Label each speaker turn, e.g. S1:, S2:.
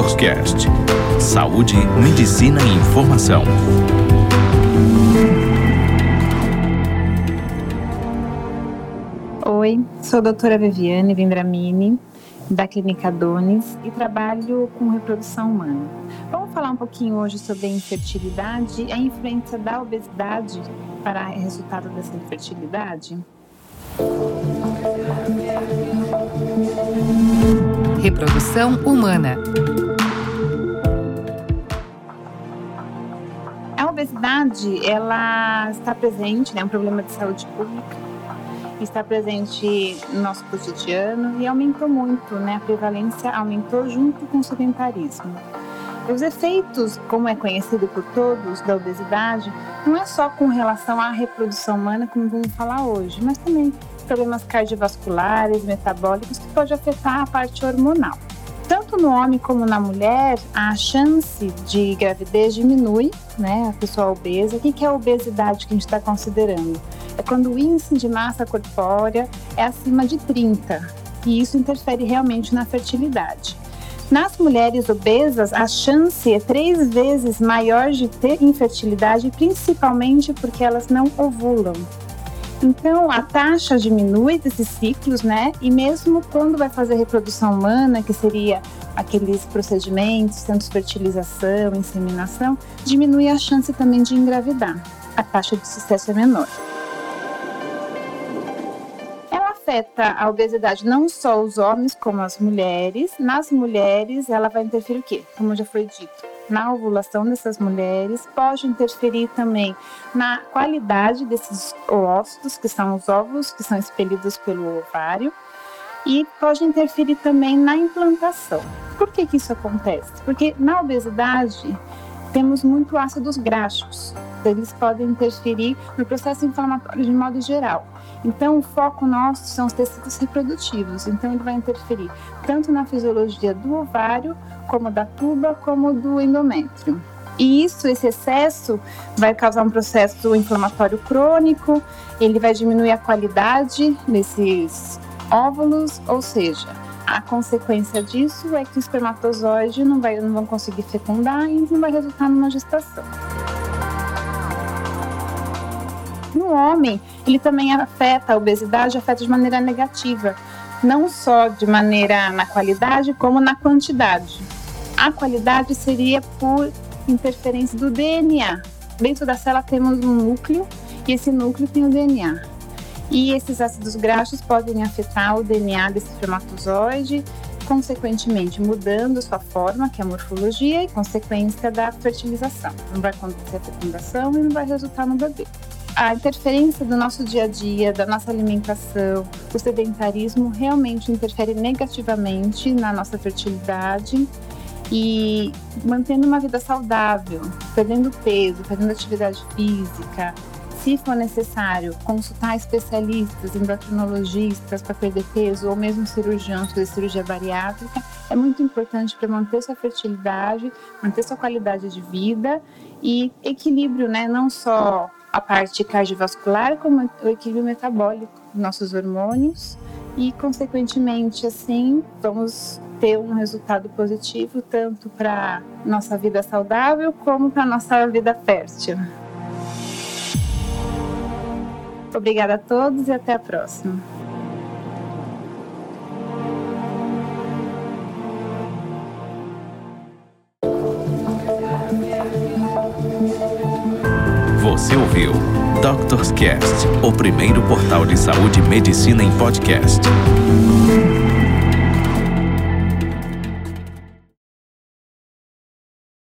S1: Doctors Cast. Saúde, medicina e informação.
S2: Oi, sou a doutora Viviane Vendramini, da Clínica Dones e trabalho com reprodução humana. Vamos falar um pouquinho hoje sobre a infertilidade e a influência da obesidade para o resultado dessa infertilidade?
S1: Reprodução humana.
S2: A obesidade, ela está presente, né, é um problema de saúde pública, está presente no nosso cotidiano e aumentou muito, né, a prevalência aumentou junto com o sedentarismo. Os efeitos, como é conhecido por todos, da obesidade, não é só com relação à reprodução humana, como vamos falar hoje, mas também problemas cardiovasculares, metabólicos, que pode afetar a parte hormonal. Tanto no homem como na mulher, a chance de gravidez diminui, né? A pessoa obesa. O que é a obesidade que a gente está considerando? É quando o índice de massa corpórea é acima de 30, e isso interfere realmente na fertilidade. Nas mulheres obesas, a chance é três vezes maior de ter infertilidade, principalmente porque elas não ovulam. Então, a taxa diminui desses ciclos, né? E mesmo quando vai fazer reprodução humana, que seria aqueles procedimentos, tanto fertilização, inseminação, diminui a chance também de engravidar. A taxa de sucesso é menor afeta a obesidade não só os homens como as mulheres. Nas mulheres, ela vai interferir o quê? Como já foi dito, na ovulação dessas mulheres, pode interferir também na qualidade desses óvulos, que são os óvulos que são expelidos pelo ovário, e pode interferir também na implantação. Por que, que isso acontece? Porque na obesidade temos muito ácidos graxos, eles podem interferir no processo inflamatório de modo geral. Então, o foco nosso são os tecidos reprodutivos. Então, ele vai interferir tanto na fisiologia do ovário, como da tuba, como do endométrio. E isso, esse excesso, vai causar um processo inflamatório crônico, ele vai diminuir a qualidade desses óvulos, ou seja, a consequência disso é que o espermatozoide não, vai, não vão conseguir fecundar e não vai resultar numa gestação. No homem, ele também afeta a obesidade, afeta de maneira negativa, não só de maneira na qualidade, como na quantidade. A qualidade seria por interferência do DNA. Dentro da célula temos um núcleo e esse núcleo tem o DNA. E esses ácidos graxos podem afetar o DNA desse espermatozoide, consequentemente mudando sua forma, que é a morfologia, e consequência da fertilização. Não vai acontecer a fecundação e não vai resultar no bebê a interferência do nosso dia a dia, da nossa alimentação, o sedentarismo realmente interfere negativamente na nossa fertilidade e mantendo uma vida saudável, perdendo peso, fazendo atividade física, se for necessário, consultar especialistas, endocrinologistas para perder peso ou mesmo cirurgiões fazer cirurgia bariátrica é muito importante para manter sua fertilidade, manter sua qualidade de vida e equilíbrio, né? Não só a parte cardiovascular, como o equilíbrio metabólico dos nossos hormônios e, consequentemente, assim, vamos ter um resultado positivo tanto para nossa vida saudável como para nossa vida fértil. Obrigada a todos e até a próxima.
S1: Você ouviu Doctors Cast, o primeiro portal de saúde e medicina em podcast.